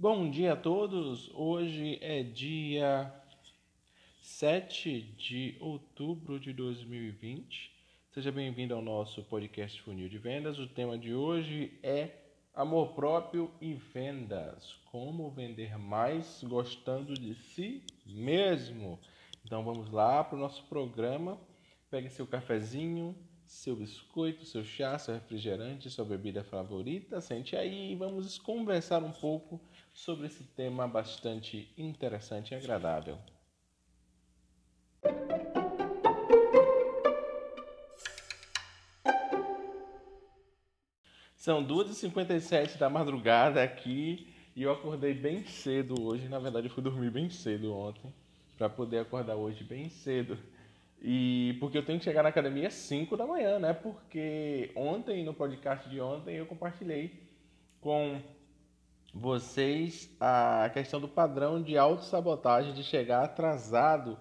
Bom dia a todos. Hoje é dia 7 de outubro de 2020. Seja bem-vindo ao nosso podcast Funil de Vendas. O tema de hoje é amor próprio e vendas. Como vender mais gostando de si mesmo. Então vamos lá para o nosso programa. Pegue seu cafezinho, seu biscoito, seu chá, seu refrigerante, sua bebida favorita. Sente aí e vamos conversar um pouco sobre esse tema bastante interessante e agradável. São 2h57 da madrugada aqui e eu acordei bem cedo hoje. Na verdade, eu fui dormir bem cedo ontem para poder acordar hoje bem cedo. E porque eu tenho que chegar na academia às 5 da manhã, né? Porque ontem, no podcast de ontem, eu compartilhei com vocês a questão do padrão de autossabotagem de chegar atrasado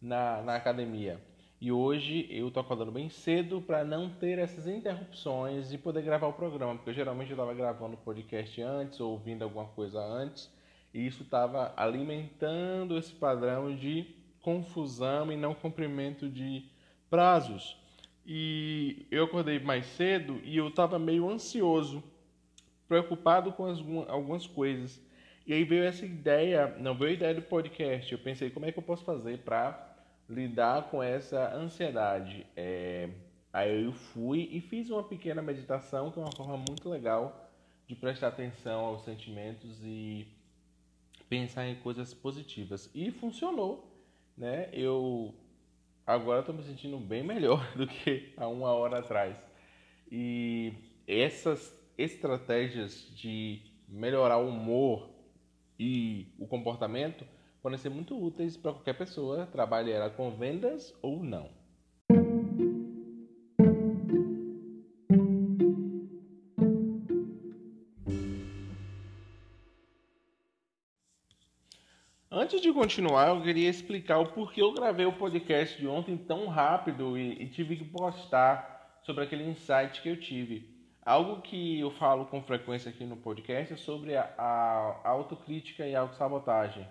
na, na academia. E hoje eu tô acordando bem cedo para não ter essas interrupções e poder gravar o programa, porque geralmente eu estava gravando o podcast antes ou ouvindo alguma coisa antes, e isso estava alimentando esse padrão de confusão e não cumprimento de prazos. E eu acordei mais cedo e eu estava meio ansioso, preocupado com as, algumas coisas. E aí veio essa ideia, não veio a ideia do podcast. Eu pensei, como é que eu posso fazer para lidar com essa ansiedade? É, aí eu fui e fiz uma pequena meditação, que é uma forma muito legal de prestar atenção aos sentimentos e pensar em coisas positivas. E funcionou né? Eu agora estou me sentindo bem melhor do que há uma hora atrás. E essas estratégias de melhorar o humor e o comportamento podem ser muito úteis para qualquer pessoa, trabalhe ela com vendas ou não. Antes de continuar, eu queria explicar o porquê eu gravei o podcast de ontem tão rápido e, e tive que postar sobre aquele insight que eu tive. Algo que eu falo com frequência aqui no podcast é sobre a, a autocrítica e a autossabotagem.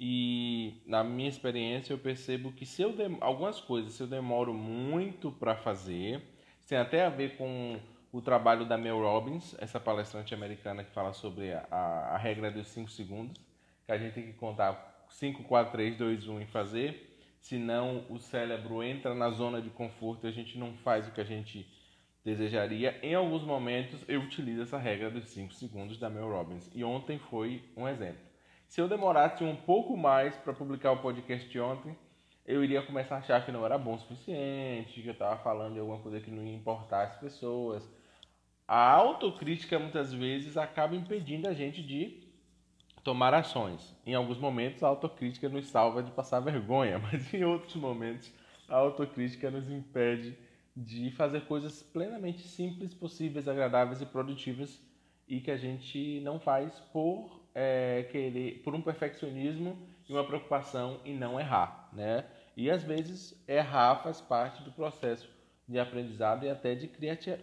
E na minha experiência eu percebo que se eu dem... algumas coisas se eu demoro muito para fazer, tem até a ver com o trabalho da Mel Robbins, essa palestrante americana que fala sobre a, a regra dos 5 segundos, que a gente tem que contar 5, 4, 3, 2, 1 e fazer, senão o cérebro entra na zona de conforto e a gente não faz o que a gente desejaria. Em alguns momentos eu utilizo essa regra dos 5 segundos da Mel Robbins e ontem foi um exemplo. Se eu demorasse um pouco mais para publicar o podcast de ontem, eu iria começar a achar que não era bom o suficiente, que eu estava falando de alguma coisa que não ia importar as pessoas. A autocrítica muitas vezes acaba impedindo a gente de tomar ações. Em alguns momentos, a autocrítica nos salva de passar vergonha, mas em outros momentos, a autocrítica nos impede de fazer coisas plenamente simples, possíveis, agradáveis e produtivas e que a gente não faz por é, querer, por um perfeccionismo e uma preocupação em não errar, né? E às vezes errar faz parte do processo de aprendizado e até de,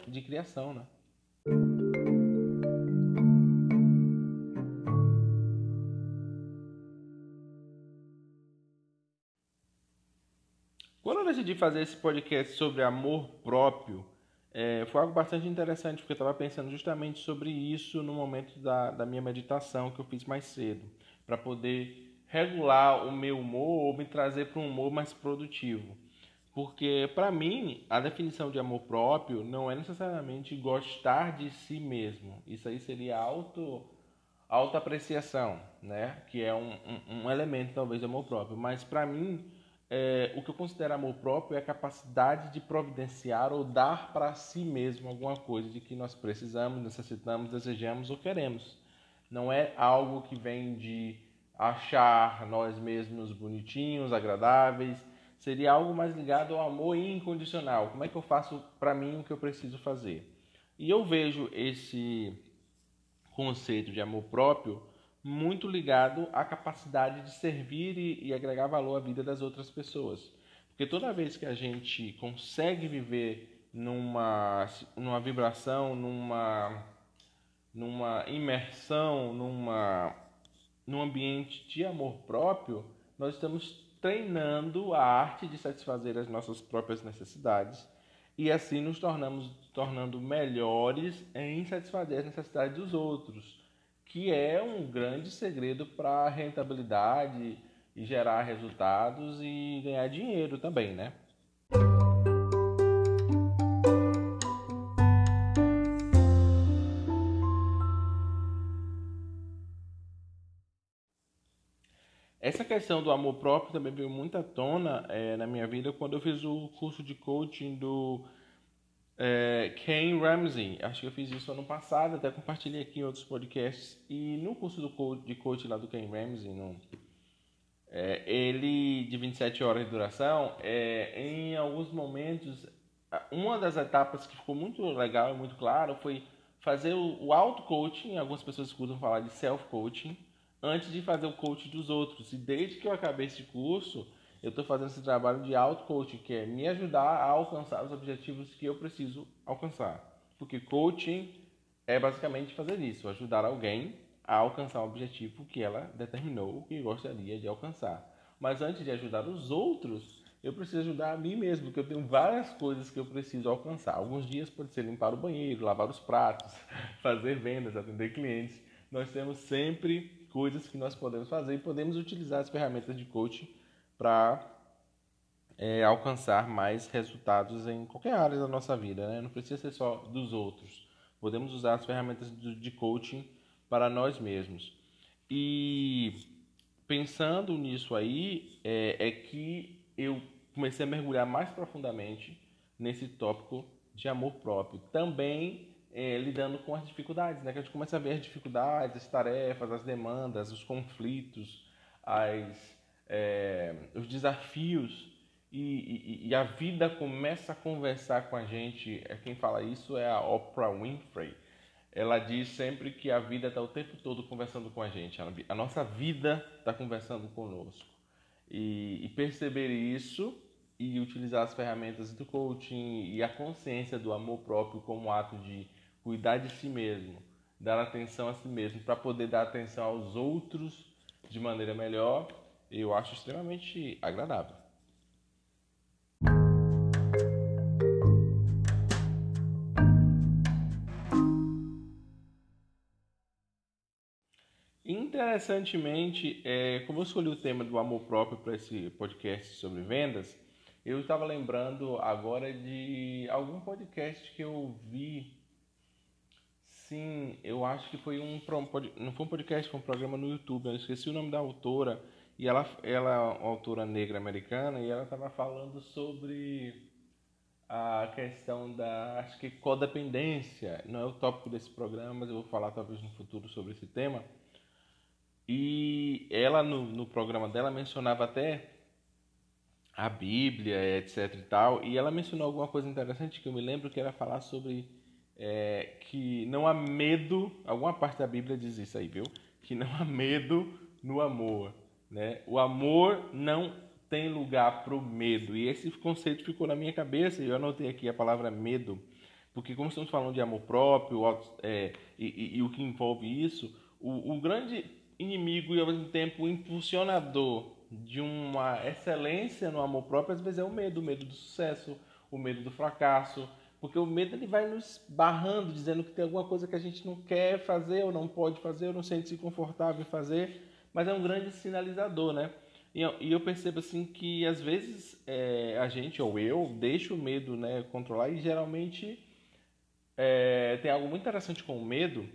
de criação, né? Decidi fazer esse podcast sobre amor próprio, é, foi algo bastante interessante, porque eu estava pensando justamente sobre isso no momento da, da minha meditação que eu fiz mais cedo, para poder regular o meu humor ou me trazer para um humor mais produtivo. Porque, para mim, a definição de amor próprio não é necessariamente gostar de si mesmo. Isso aí seria auto, autoapreciação, né? que é um, um, um elemento, talvez, de amor próprio. Mas, para mim, é, o que eu considero amor próprio é a capacidade de providenciar ou dar para si mesmo alguma coisa de que nós precisamos, necessitamos, desejamos ou queremos. Não é algo que vem de achar nós mesmos bonitinhos, agradáveis. Seria algo mais ligado ao amor incondicional. Como é que eu faço para mim o que eu preciso fazer? E eu vejo esse conceito de amor próprio muito ligado à capacidade de servir e, e, agregar valor à vida das outras pessoas. Porque toda vez que a gente consegue viver numa, numa vibração, numa, numa imersão, numa num ambiente de amor próprio, nós estamos treinando a arte de satisfazer as nossas próprias necessidades e assim nos tornamos tornando melhores em satisfazer as necessidades dos outros, que é um grande segredo para rentabilidade e gerar resultados e ganhar dinheiro também, né? Essa questão do amor próprio também veio muito à tona é, na minha vida quando eu fiz o curso de coaching do é, Ken Ramsey. Acho que eu fiz isso ano passado, até compartilhei aqui em outros podcasts. E no curso do de coaching lá do Ken Ramsey, no, é, ele de 27 horas de duração, é, em alguns momentos, uma das etapas que ficou muito legal e muito claro foi fazer o, o auto-coaching. Algumas pessoas escutam falar de self-coaching antes de fazer o coaching dos outros. E desde que eu acabei esse curso, eu estou fazendo esse trabalho de auto-coaching, que é me ajudar a alcançar os objetivos que eu preciso alcançar. Porque coaching é basicamente fazer isso, ajudar alguém a alcançar um objetivo que ela determinou que gostaria de alcançar. Mas antes de ajudar os outros, eu preciso ajudar a mim mesmo, porque eu tenho várias coisas que eu preciso alcançar. Alguns dias pode ser limpar o banheiro, lavar os pratos, fazer vendas, atender clientes. Nós temos sempre coisas que nós podemos fazer e podemos utilizar as ferramentas de coaching para é, alcançar mais resultados em qualquer área da nossa vida, né? Não precisa ser só dos outros. Podemos usar as ferramentas de coaching para nós mesmos. E pensando nisso aí, é, é que eu comecei a mergulhar mais profundamente nesse tópico de amor próprio. Também é, lidando com as dificuldades, né? Que a gente começa a ver as dificuldades, as tarefas, as demandas, os conflitos, as, é, os desafios e, e, e, a vida começa a conversar com a gente. É quem fala isso é a Oprah Winfrey. Ela diz sempre que a vida está o tempo todo conversando com a gente. A nossa vida está conversando conosco. E, e perceber isso e utilizar as ferramentas do coaching e a consciência do amor próprio como ato de cuidar de si mesmo, dar atenção a si mesmo, para poder dar atenção aos outros de maneira melhor, eu acho extremamente agradável. Interessantemente, é, como eu escolhi o tema do amor próprio para esse podcast sobre vendas, eu estava lembrando agora de algum podcast que eu vi Sim, eu acho que foi um não foi um podcast, foi um programa no YouTube. Eu esqueci o nome da autora e ela ela é uma autora negra americana e ela estava falando sobre a questão da acho que codependência. Não é o tópico desse programa, mas eu vou falar talvez no futuro sobre esse tema. E ela no, no programa dela mencionava até a Bíblia, etc e tal, e ela mencionou alguma coisa interessante que eu me lembro que era falar sobre é, que não há medo, alguma parte da Bíblia diz isso aí, viu? Que não há medo no amor. Né? O amor não tem lugar para o medo. E esse conceito ficou na minha cabeça e eu anotei aqui a palavra medo, porque como estamos falando de amor próprio é, e, e, e, o que envolve isso, o, o grande inimigo e ao mesmo tempo impulsionador de uma excelência no amor próprio às vezes é o medo, o medo do sucesso, o medo do fracasso, porque o medo ele vai nos barrando, dizendo que tem alguma coisa que a gente não quer fazer, ou não pode fazer, ou não sente-se confortável em fazer, mas é um grande sinalizador, né? E eu, e eu percebo assim que às vezes é, a gente, ou eu, deixa o medo né, controlar, e geralmente é, tem algo muito interessante com o medo,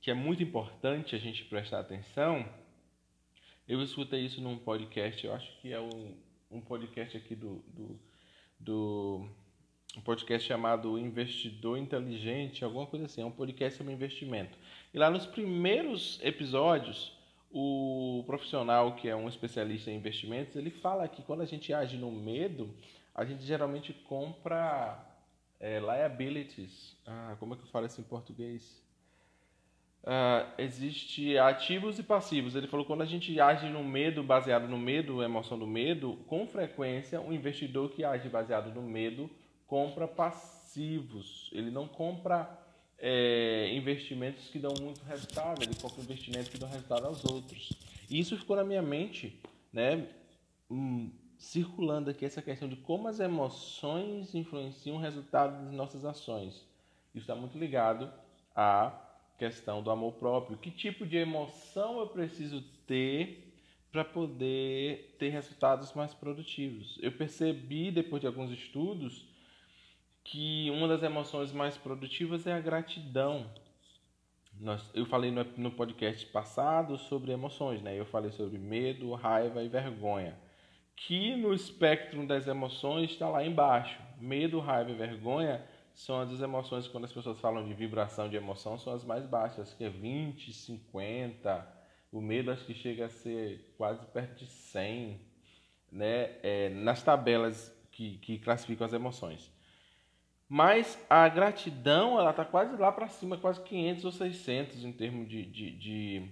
que é muito importante a gente prestar atenção. Eu escutei isso num podcast, eu acho que é um, um podcast aqui do, do, do um podcast chamado Investidor Inteligente, alguma coisa assim, é um podcast sobre investimento. E lá nos primeiros episódios, o profissional que é um especialista em investimentos, ele fala que quando a gente age no medo, a gente geralmente compra é, liabilities. Ah, como é que eu falo isso em português? Uh, existe ativos e passivos. Ele falou que quando a gente age no medo, baseado no medo, emoção do medo, com frequência, um investidor que age baseado no medo compra passivos, ele não compra é, investimentos que dão muito resultado, ele compra investimentos que dão resultado aos outros. E isso ficou na minha mente, né, hum, circulando aqui essa questão de como as emoções influenciam o resultado das nossas ações. Isso está muito ligado à questão do amor próprio. Que tipo de emoção eu preciso ter para poder ter resultados mais produtivos? Eu percebi, depois de alguns estudos, que uma das emoções mais produtivas é a gratidão. Nós, eu falei no, no podcast passado sobre emoções, né? Eu falei sobre medo, raiva e vergonha. Que no espectro das emoções está lá embaixo. Medo, raiva e vergonha são as emoções, quando as pessoas falam de vibração de emoção, são as mais baixas, que é 20, 50. O medo acho que chega a ser quase perto de 100, né? É, nas tabelas que, que classificam as emoções. Mas a gratidão, ela está quase lá para cima, quase 500 ou 600 em termos de, de, de,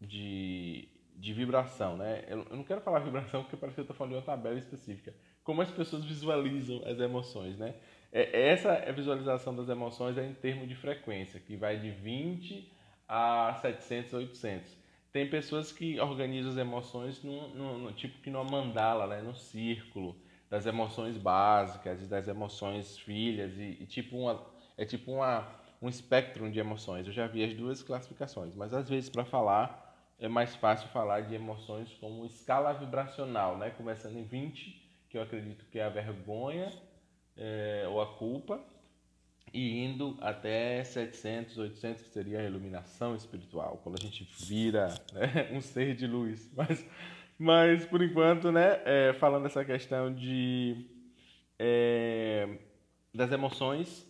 de, de vibração, né? Eu, não quero falar vibração porque parece que eu estou falando de uma tabela específica. Como as pessoas visualizam as emoções, né? É, essa é visualização das emoções é em termos de frequência, que vai de 20 a 700, 800. Tem pessoas que organizam as emoções no, no, no tipo que numa mandala, né? no círculo das emoções básicas e das emoções filhas e, e tipo uma é tipo uma um espectro de emoções. Eu já vi as duas classificações, mas às vezes para falar é mais fácil falar de emoções como escala vibracional, né? Começando em 20, que eu acredito que é a vergonha é, ou a culpa, e indo até 700, 800, que seria a iluminação espiritual, quando a gente vira né, um ser de luz. Mas mas, por enquanto, né, é, falando essa questão de, é, das emoções,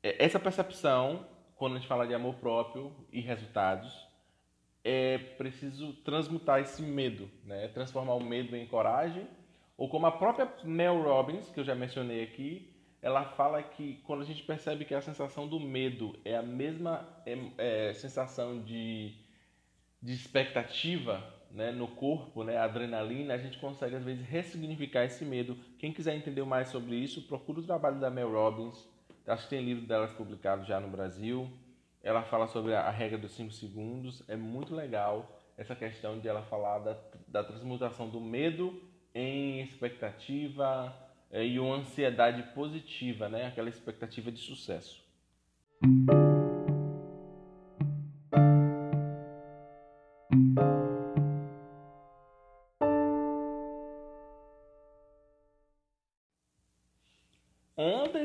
é, essa percepção, quando a gente fala de amor próprio e resultados, é preciso transmutar esse medo, né? transformar o medo em coragem, ou como a própria Mel Robbins, que eu já mencionei aqui, ela fala que quando a gente percebe que a sensação do medo é a mesma é, é, sensação de, de expectativa, né, no corpo, né, a adrenalina, a gente consegue às vezes ressignificar esse medo. Quem quiser entender mais sobre isso, procura o trabalho da Mel Robbins. Acho que tem livro delas publicado já no Brasil. Ela fala sobre a regra dos 5 segundos. É muito legal essa questão de ela falar da, da transmutação do medo em expectativa é, e uma ansiedade positiva, né? aquela expectativa de sucesso.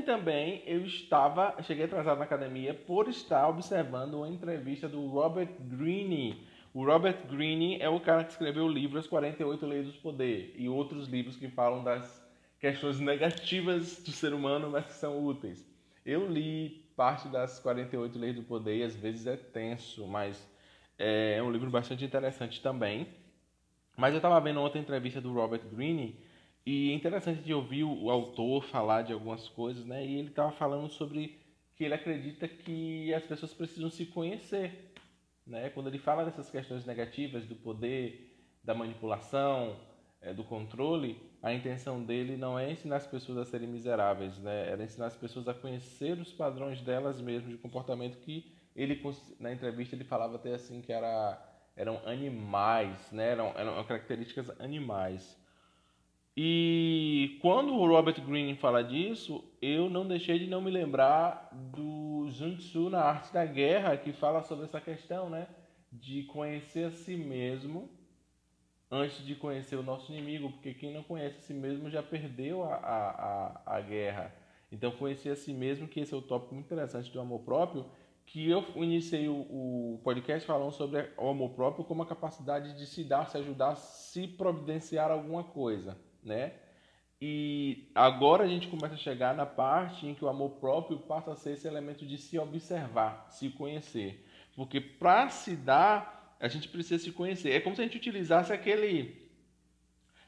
Também eu estava, cheguei atrasado na academia por estar observando uma entrevista do Robert Greene. O Robert Greene é o cara que escreveu o livro As 48 Leis do Poder e outros livros que falam das questões negativas do ser humano, mas que são úteis. Eu li parte das 48 Leis do Poder e às vezes é tenso, mas é um livro bastante interessante também. Mas eu estava vendo outra entrevista do Robert Greene e é interessante de ouvir o autor falar de algumas coisas, né? E ele estava falando sobre que ele acredita que as pessoas precisam se conhecer, né? Quando ele fala dessas questões negativas do poder, da manipulação, é, do controle, a intenção dele não é ensinar as pessoas a serem miseráveis, né? Era ensinar as pessoas a conhecer os padrões delas mesmas de comportamento que ele na entrevista ele falava até assim que era eram animais, né? Eram, eram características animais. E quando o Robert Greene fala disso, eu não deixei de não me lembrar do Sun Tzu na Arte da Guerra, que fala sobre essa questão, né? De conhecer a si mesmo antes de conhecer o nosso inimigo, porque quem não conhece a si mesmo já perdeu a, a, a, a guerra. Então, conhecer a si mesmo, que esse é o tópico muito interessante do amor próprio, que eu iniciei o, o podcast falando sobre o amor próprio como a capacidade de se dar, se ajudar, se providenciar alguma coisa né? E agora a gente começa a chegar na parte em que o amor próprio passa a ser esse elemento de se observar, se conhecer. Porque para se dar, a gente precisa se conhecer. É como se a gente utilizasse aquele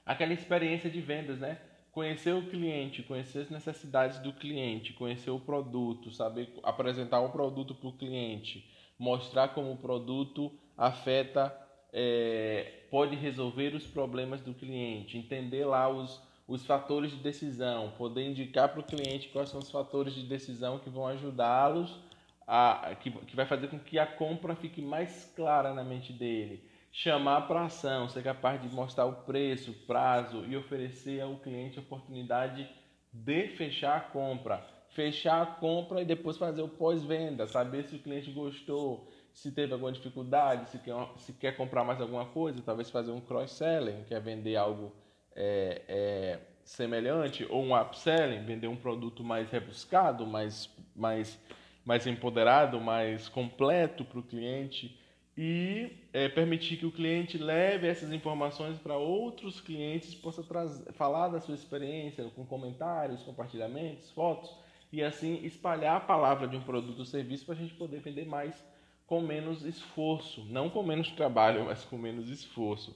aquela experiência de vendas, né? Conhecer o cliente, conhecer as necessidades do cliente, conhecer o produto, saber apresentar o produto para o cliente, mostrar como o produto afeta é, pode resolver os problemas do cliente, entender lá os, os fatores de decisão, poder indicar para o cliente quais são os fatores de decisão que vão ajudá-los a, que, que vai fazer com que a compra fique mais clara na mente dele. Chamar para ação, ser capaz de mostrar o preço, prazo e oferecer ao cliente a oportunidade de fechar a compra. Fechar a compra e depois fazer o pós-venda, saber se o cliente gostou, se teve alguma dificuldade, se quer, se quer comprar mais alguma coisa, talvez fazer um cross-selling, que é vender algo é, é, semelhante, ou um upselling, vender um produto mais rebuscado, mais, mais, mais empoderado, mais completo para o cliente e é, permitir que o cliente leve essas informações para outros clientes, possa trazer, falar da sua experiência com comentários, compartilhamentos, fotos e assim espalhar a palavra de um produto ou serviço para a gente poder vender mais com menos esforço, não com menos trabalho, mas com menos esforço.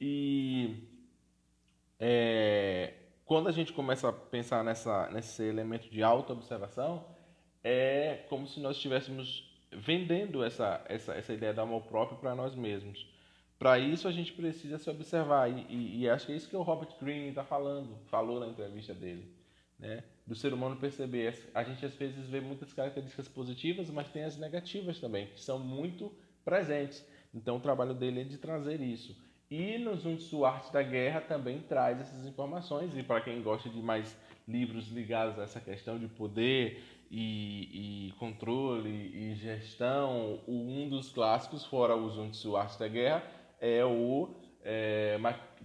E é, quando a gente começa a pensar nessa, nesse elemento de auto-observação, é como se nós estivéssemos vendendo essa, essa, essa ideia do amor próprio para nós mesmos. Para isso, a gente precisa se observar, e, e, e, acho que é isso que o Robert Greene está falando, falou na entrevista dele, né? Do ser humano perceber. A gente às vezes vê muitas características positivas, mas tem as negativas também, que são muito presentes. Então, o trabalho dele é de trazer isso. E no Sun Tzu Arte da Guerra também traz essas informações, e para quem gosta de mais livros ligados a essa questão de poder e, e controle e gestão, um dos clássicos, fora o Sun Tzu Arte da Guerra, é o, é,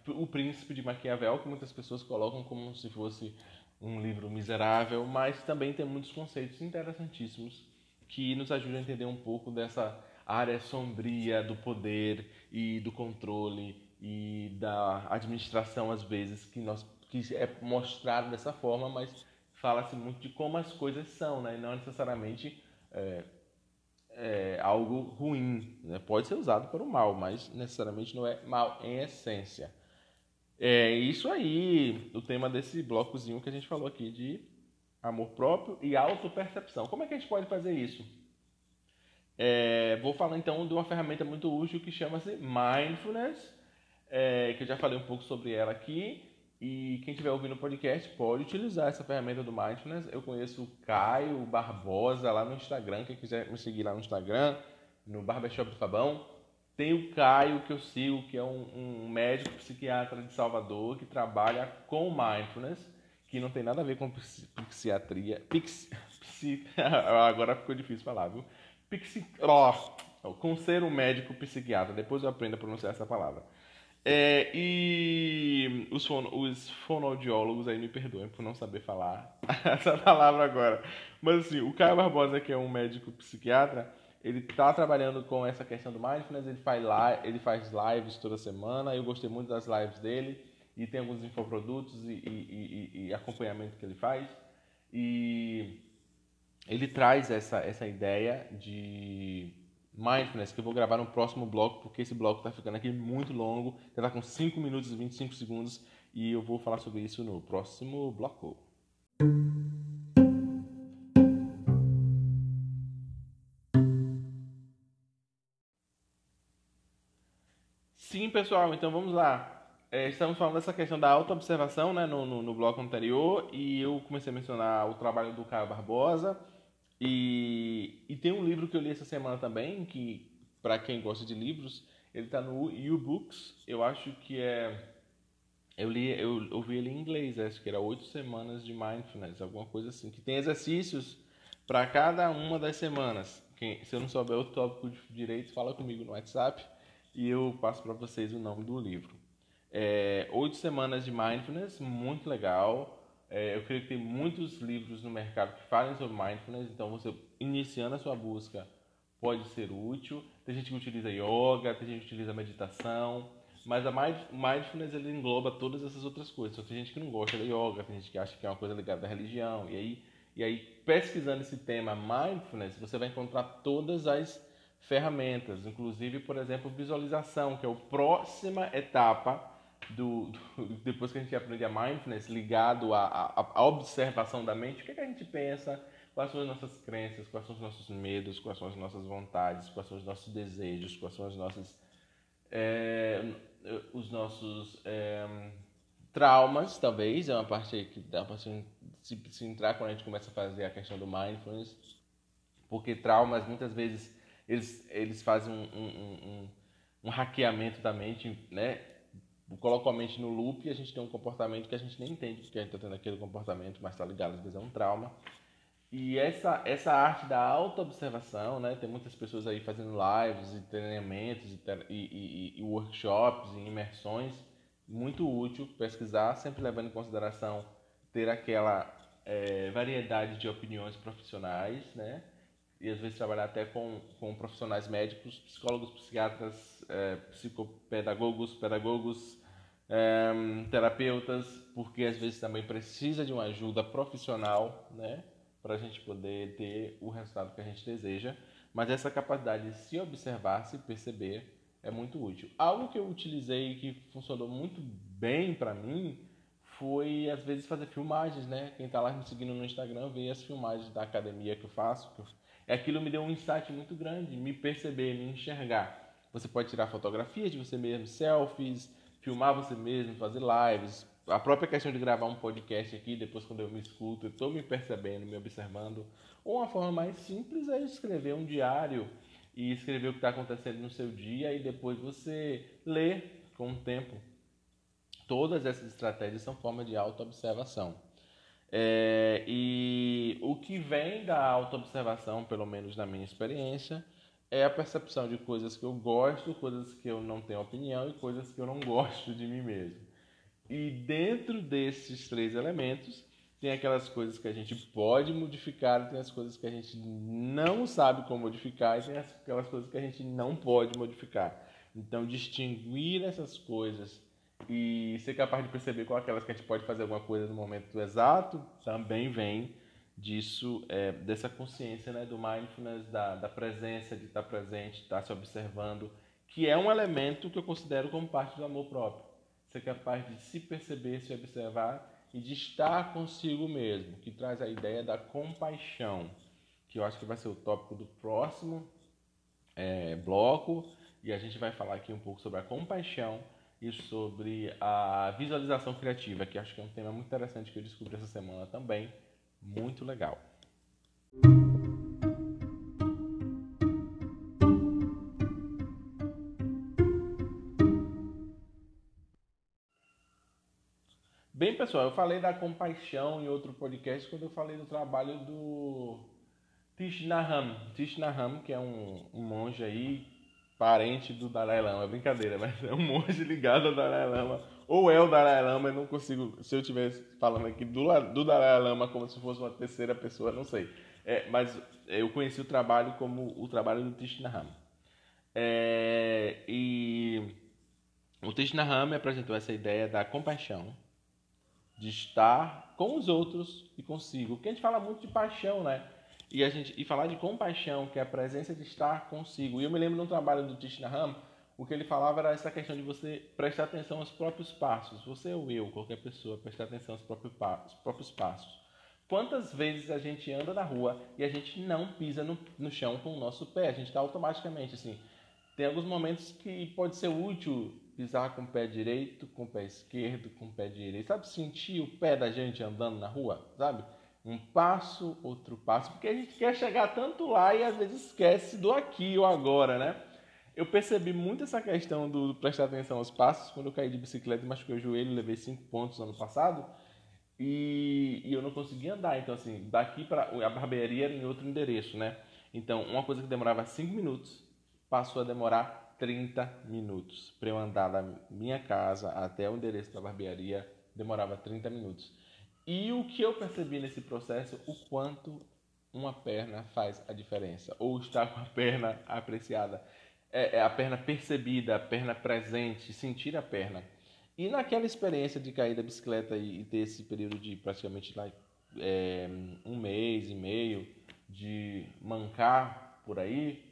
o Príncipe de Maquiavel, que muitas pessoas colocam como se fosse um livro miserável, mas também tem muitos conceitos interessantíssimos que nos ajudam a entender um pouco dessa área sombria do poder e do controle e da administração às vezes que nós que é mostrado dessa forma, mas fala-se muito de como as coisas são, né? E não necessariamente é, é algo ruim, né? Pode ser usado para o mal, mas necessariamente não é mal em essência. É isso aí, o tema desse blocozinho que a gente falou aqui de amor próprio e autopercepção. Como é que a gente pode fazer isso? É, vou falar então de uma ferramenta muito útil que chama-se Mindfulness, é, que eu já falei um pouco sobre ela aqui. E quem estiver ouvindo o podcast pode utilizar essa ferramenta do Mindfulness. Eu conheço o Caio Barbosa lá no Instagram. Quem quiser me seguir lá no Instagram, no Barbershop do Fabão, tem o Caio, que eu sigo, que é um, um médico psiquiatra de Salvador, que trabalha com mindfulness, que não tem nada a ver com psiquiatria. Pix, psi, agora ficou difícil falar, viu? Pixi, oh, com ser um médico psiquiatra. Depois eu aprendo a pronunciar essa palavra. É, e os, fono, os fonoaudiólogos aí me perdoem por não saber falar essa palavra agora. Mas assim, o Caio Barbosa, que é um médico psiquiatra, ele está trabalhando com essa questão do mindfulness, ele faz, live, ele faz lives toda semana, eu gostei muito das lives dele, e tem alguns infoprodutos e, e, e, e acompanhamento que ele faz. E ele traz essa, essa ideia de mindfulness, que eu vou gravar no próximo bloco, porque esse bloco está ficando aqui muito longo, já está com 5 minutos e 25 segundos, e eu vou falar sobre isso no próximo bloco. Sim, pessoal, então vamos lá. É, estamos falando dessa questão da autoobservação né, no, no, no, bloco anterior e eu comecei a mencionar o trabalho do Caio Barbosa e, e tem um livro que eu li essa semana também, que para quem gosta de livros, ele está no U-Books, eu acho que é... Eu li, eu ouvi ele em inglês, acho que era oito semanas de mindfulness, alguma coisa assim, que tem exercícios para cada uma das semanas. Quem, se eu não souber o tópico direito, fala comigo no WhatsApp e eu passo para vocês o nome do livro. É, Oito Semanas de Mindfulness, muito legal. É, eu creio que tem muitos livros no mercado que falam sobre mindfulness, então você iniciando a sua busca pode ser útil. Tem gente que utiliza yoga, tem gente que utiliza meditação, mas a mindfulness ele engloba todas essas outras coisas. Só tem gente que não gosta da yoga, tem gente que acha que é uma coisa ligada à religião. E aí, e aí pesquisando esse tema mindfulness, você vai encontrar todas as ferramentas, inclusive, por exemplo, visualização, que é a próxima etapa do, do, depois que a gente aprende a mindfulness, ligado à, observação da mente, o que, é que a gente pensa, quais são as nossas crenças, quais são os nossos medos, quais são as nossas vontades, quais são os nossos desejos, quais são as nossas, é, os nossos é, traumas, talvez, é uma parte que dá para se, se entrar quando a gente começa a fazer a questão do mindfulness porque traumas muitas vezes eles, eles fazem um, um, um, um hackeamento da mente, né? Colocam a mente no loop e a gente tem um comportamento que a gente nem entende porque a gente está tendo aquele comportamento, mas está ligado, às vezes é um trauma. E essa, essa arte da auto-observação, né? Tem muitas pessoas aí fazendo lives e treinamentos e, e, e, workshops e imersões. Muito útil pesquisar, sempre levando em consideração ter aquela é, variedade de opiniões profissionais, né? E às vezes trabalhar até com, com profissionais médicos, psicólogos, psiquiatras, é, psicopedagogos, pedagogos, é, terapeutas, porque às vezes também precisa de uma ajuda profissional, né? para a gente poder ter o resultado que a gente deseja. Mas essa capacidade de se observar, se perceber, é muito útil. Algo que eu utilizei que funcionou muito bem para mim foi, às vezes, fazer filmagens, né? Quem está lá me seguindo no Instagram vê as filmagens da academia que eu faço. Que Aquilo me deu um insight muito grande, me perceber, me enxergar. Você pode tirar fotografias de você mesmo, selfies, filmar você mesmo, fazer lives, a própria questão de gravar um podcast aqui, depois quando eu me escuto, eu estou me percebendo, me observando. Ou uma forma mais simples é escrever um diário e escrever o que está acontecendo no seu dia e depois você lê com o tempo. Todas essas estratégias são formas de autoobservação. É, e o que vem da autoobservação, pelo menos na minha experiência, é a percepção de coisas que eu gosto, coisas que eu não tenho opinião e coisas que eu não gosto de mim mesmo. E dentro desses três elementos, tem aquelas coisas que a gente pode modificar, tem as coisas que a gente não sabe como modificar e tem aquelas coisas que a gente não pode modificar. Então, distinguir essas coisas e ser capaz de perceber qual aquelas que a gente pode fazer alguma coisa no momento exato também vem disso, é, dessa consciência né, do mindfulness, da, da presença, de estar presente, estar se observando, que é um elemento que eu considero como parte do amor próprio. Ser capaz de se perceber, se observar e de estar consigo mesmo, que traz a ideia da compaixão, que eu acho que vai ser o tópico do próximo é, bloco, e a gente vai falar aqui um pouco sobre a compaixão e sobre a visualização criativa, que acho que é um tema muito interessante que eu descobri essa semana também, muito legal. Bem, pessoal, eu falei da compaixão em outro podcast quando eu falei do trabalho do Tish Naham. Que é um, um monge aí, parente do Dalai Lama. É brincadeira, mas é um monge ligado ao Dalai Lama. Ou é o Dalai Lama, eu não consigo. Se eu estivesse falando aqui do, do Dalai Lama como se fosse uma terceira pessoa, não sei. É, mas eu conheci o trabalho como o trabalho do Tish Naham. É, e o Tish Naham apresentou essa ideia da compaixão de estar com os outros e consigo. Porque a gente fala muito de paixão, né? E, a gente, e falar de compaixão, que é a presença de estar consigo. E eu me lembro de um trabalho do Tishnaham, o que ele falava era essa questão de você prestar atenção aos próprios passos. Você ou eu, qualquer pessoa, prestar atenção aos próprios, passos, próprios passos. Quantas vezes a gente anda na rua e a gente não pisa no, no chão com o nosso pé? A gente está automaticamente assim. Tem alguns momentos que pode ser útil pisar com o pé direito, com o pé esquerdo, com o pé direito. Sabe, sentir o pé da gente andando na rua, sabe? Um passo, outro passo, porque a gente quer chegar tanto lá e às vezes esquece do aqui ou agora, né? Eu percebi muito essa questão do prestar atenção aos passos quando eu caí de bicicleta e machuquei o joelho, levei cinco pontos ano passado e, e eu não conseguia andar. Então, assim, daqui para a barbearia era em outro endereço, né? Então, uma coisa que demorava cinco minutos passou a demorar 30 minutos. Para eu andar da minha casa até o endereço da barbearia, demorava 30 minutos. E o que eu percebi nesse processo, o quanto uma perna faz a diferença, ou estar com a perna apreciada, é, é a perna percebida, a perna presente, sentir a perna. E naquela experiência de cair da bicicleta e, ter esse período de praticamente lá, é, um mês e meio de mancar por aí,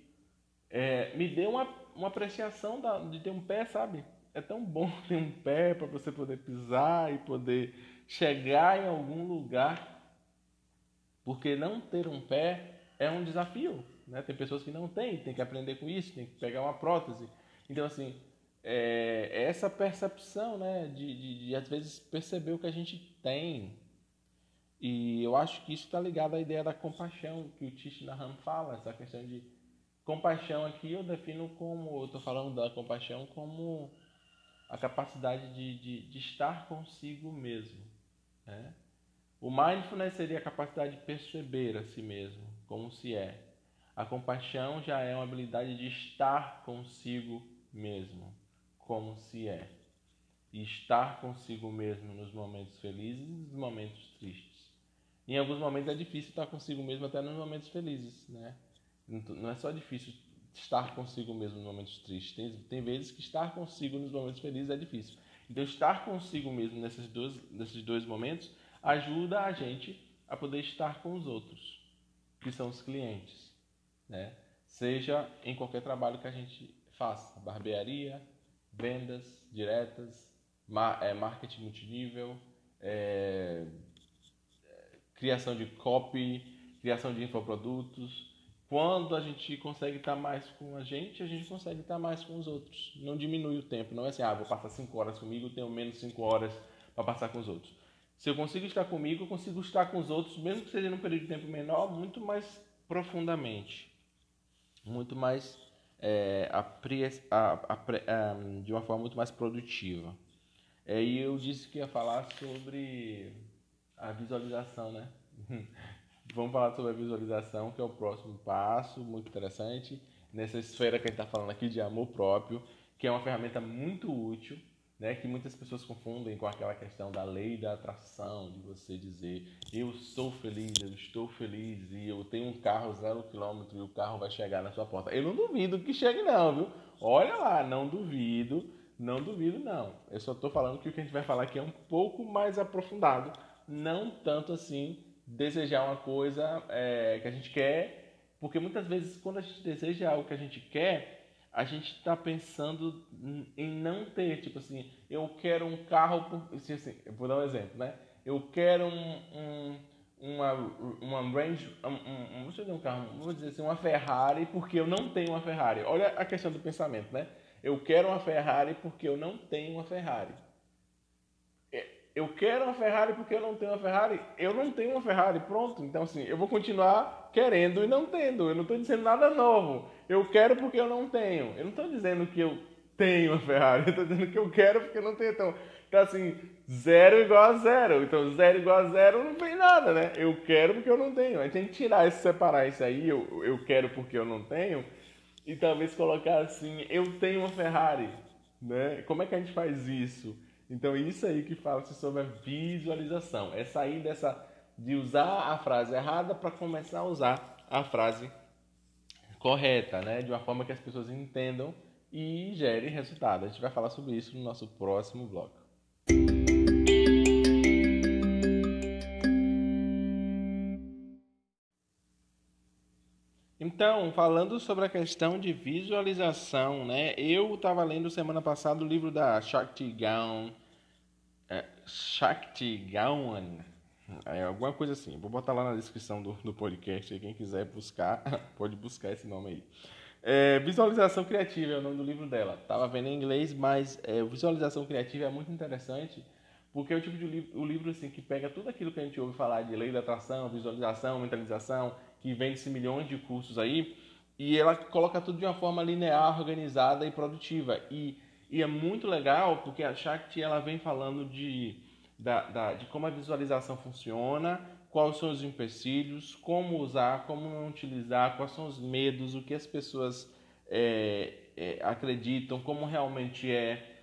é, me deu uma uma apreciação da, de ter um pé, sabe? É tão bom ter um pé para você poder pisar e poder chegar em algum lugar. Porque não ter um pé é um desafio. Né? Tem pessoas que não têm, tem que aprender com isso, tem que pegar uma prótese. Então, assim, é, é essa percepção né, de, de, de, às vezes, perceber o que a gente tem E eu acho que isso está ligado à ideia da compaixão que o Tish Naham fala, essa questão de compaixão aqui eu defino como, eu estou falando da compaixão como a capacidade de, de, de estar consigo mesmo. Né? O mindfulness seria a capacidade de perceber a si mesmo, como se é. A compaixão já é uma habilidade de estar consigo mesmo, como se é. E estar consigo mesmo nos momentos felizes e nos momentos tristes. Em alguns momentos é difícil estar consigo mesmo até nos momentos felizes, né? Não é só difícil estar consigo mesmo nos momentos tristes. Tem, tem vezes que estar consigo nos momentos felizes é difícil. Então, estar consigo mesmo nesses dois, nesses dois momentos ajuda a gente a poder estar com os outros, que são os clientes né? Seja em qualquer trabalho que a gente faça, barbearia, vendas diretas, é, marketing multinível, é, criação de copy, criação de infoprodutos. Quando a gente consegue estar mais com a gente, a gente consegue estar mais com os outros. Não diminui o tempo. Não é assim, ah, vou passar 5 horas comigo, tenho menos 5 horas para passar com os outros. Se eu consigo estar comigo, eu consigo estar com os outros, mesmo que seja num período de tempo menor, muito mais profundamente muito mais é, a, a, de uma forma muito mais produtiva. É, e eu disse que ia falar sobre a visualização, né? Vamos falar sobre a visualização, que é o próximo passo, muito interessante, nessa esfera que a gente está falando aqui de amor próprio, que é uma ferramenta muito útil né, que muitas pessoas confundem com aquela questão da lei da atração, de você dizer eu sou feliz, eu estou feliz e eu tenho um carro zero quilômetro e o carro vai chegar na sua porta. Eu não duvido que chegue não, viu? Olha lá, não duvido, não duvido não. Eu só estou falando que o que a gente vai falar aqui é um pouco mais aprofundado, não tanto assim desejar uma coisa é, que a gente quer, porque muitas vezes quando a gente deseja algo que a gente quer, a gente está pensando em não ter, tipo assim, eu quero um carro, assim, assim, vou dar um exemplo, né? Eu quero um, um uma, uma Range, um, um, eu dizer um carro, vou dizer assim, uma Ferrari porque eu não tenho uma Ferrari. Olha a questão do pensamento, né? Eu quero uma Ferrari porque eu não tenho uma Ferrari. Eu quero uma Ferrari porque eu não tenho uma Ferrari. Eu não tenho uma Ferrari, pronto. Então, assim, eu vou continuar querendo e não tendo. Eu não estou dizendo nada novo. Eu quero porque eu não tenho. Eu não estou dizendo que eu tenho a Ferrari, eu estou dizendo que eu quero porque eu não tenho. Então, então, assim, zero igual a zero. Então, zero igual a zero não tem nada, né? Eu quero porque eu não tenho. A gente tem que tirar esse, separar isso aí, eu, eu quero porque eu não tenho, e talvez colocar assim, eu tenho uma Ferrari, né? Como é que a gente faz isso? Então, isso aí que fala-se sobre a visualização. É sair dessa, de usar a frase errada para começar a usar a frase correta, né? De uma forma que as pessoas entendam e gere resultado. A gente vai falar sobre isso no nosso próximo bloco. Então, falando sobre a questão de visualização, né? Eu estava lendo semana passada o livro da Shakti Gaon, é, Shakti Gaon, é, alguma coisa assim. Vou botar lá na descrição do, do podcast. Quem quiser buscar, pode buscar esse nome aí. É, visualização criativa é o nome do livro dela. Tava vendo em inglês, mas é, visualização criativa é muito interessante porque é o tipo de livro, o livro assim que pega tudo aquilo que a gente ouve falar de lei da atração, visualização, mentalização, que vende-se milhões de cursos aí, e ela coloca tudo de uma forma linear, organizada e produtiva. E, e é muito legal porque a Shakti ela vem falando de da, da, de como a visualização funciona, quais são os empecilhos, como usar, como não utilizar, quais são os medos, o que as pessoas é, é, acreditam, como realmente é.